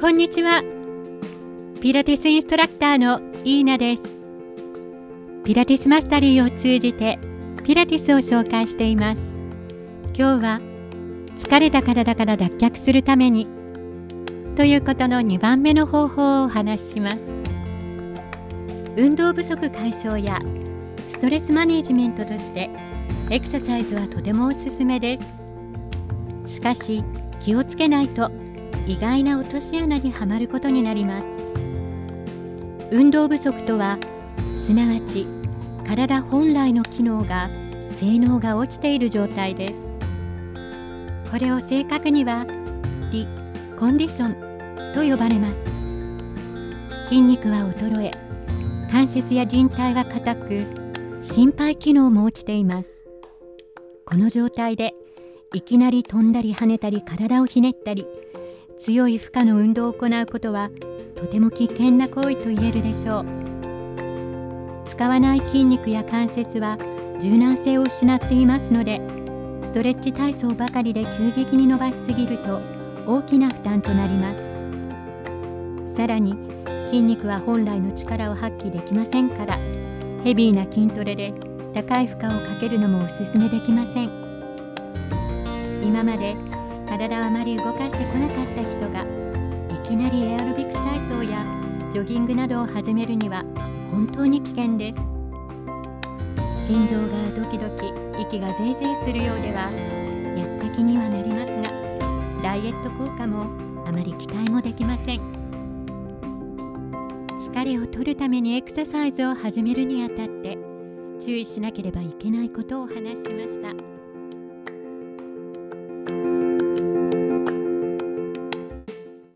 こんにちは。ピラティスインストラクターのイーナです。ピラティスマスタリーを通じてピラティスを紹介しています。今日は疲れた体から脱却するためにということの2番目の方法をお話しします。運動不足解消やストレスマネジメントとしてエクササイズはとてもおすすめです。しかし気をつけないと意外な落とし穴にはまることになります。運動不足とはすなわち体本来の機能が性能が落ちている状態です。これを正確にはリコンディションと呼ばれます。筋肉は衰え関節や靭帯は硬く心肺機能も落ちています。この状態でいきなり飛んだり跳ねたり体をひねったり強い負荷の運動を行うことはとても危険な行為と言えるでしょう。使わない筋肉や関節は柔軟性を失っていますのでストレッチ体操ばかりで急激に伸ばしすぎると大きな負担となります。さらに筋肉は本来の力を発揮できませんからヘビーな筋トレで高い負荷をかけるのもおすすめできません。今まで体をあまり動かしてこなかったなりエアロビクス体操やジョギングなどを始めるには本当に危険です心臓がドキドキ息がゼイゼイするようではやった気にはなりますがダイエット効果もあまり期待もできません疲れを取るためにエクササイズを始めるにあたって注意しなければいけないことをお話ししました。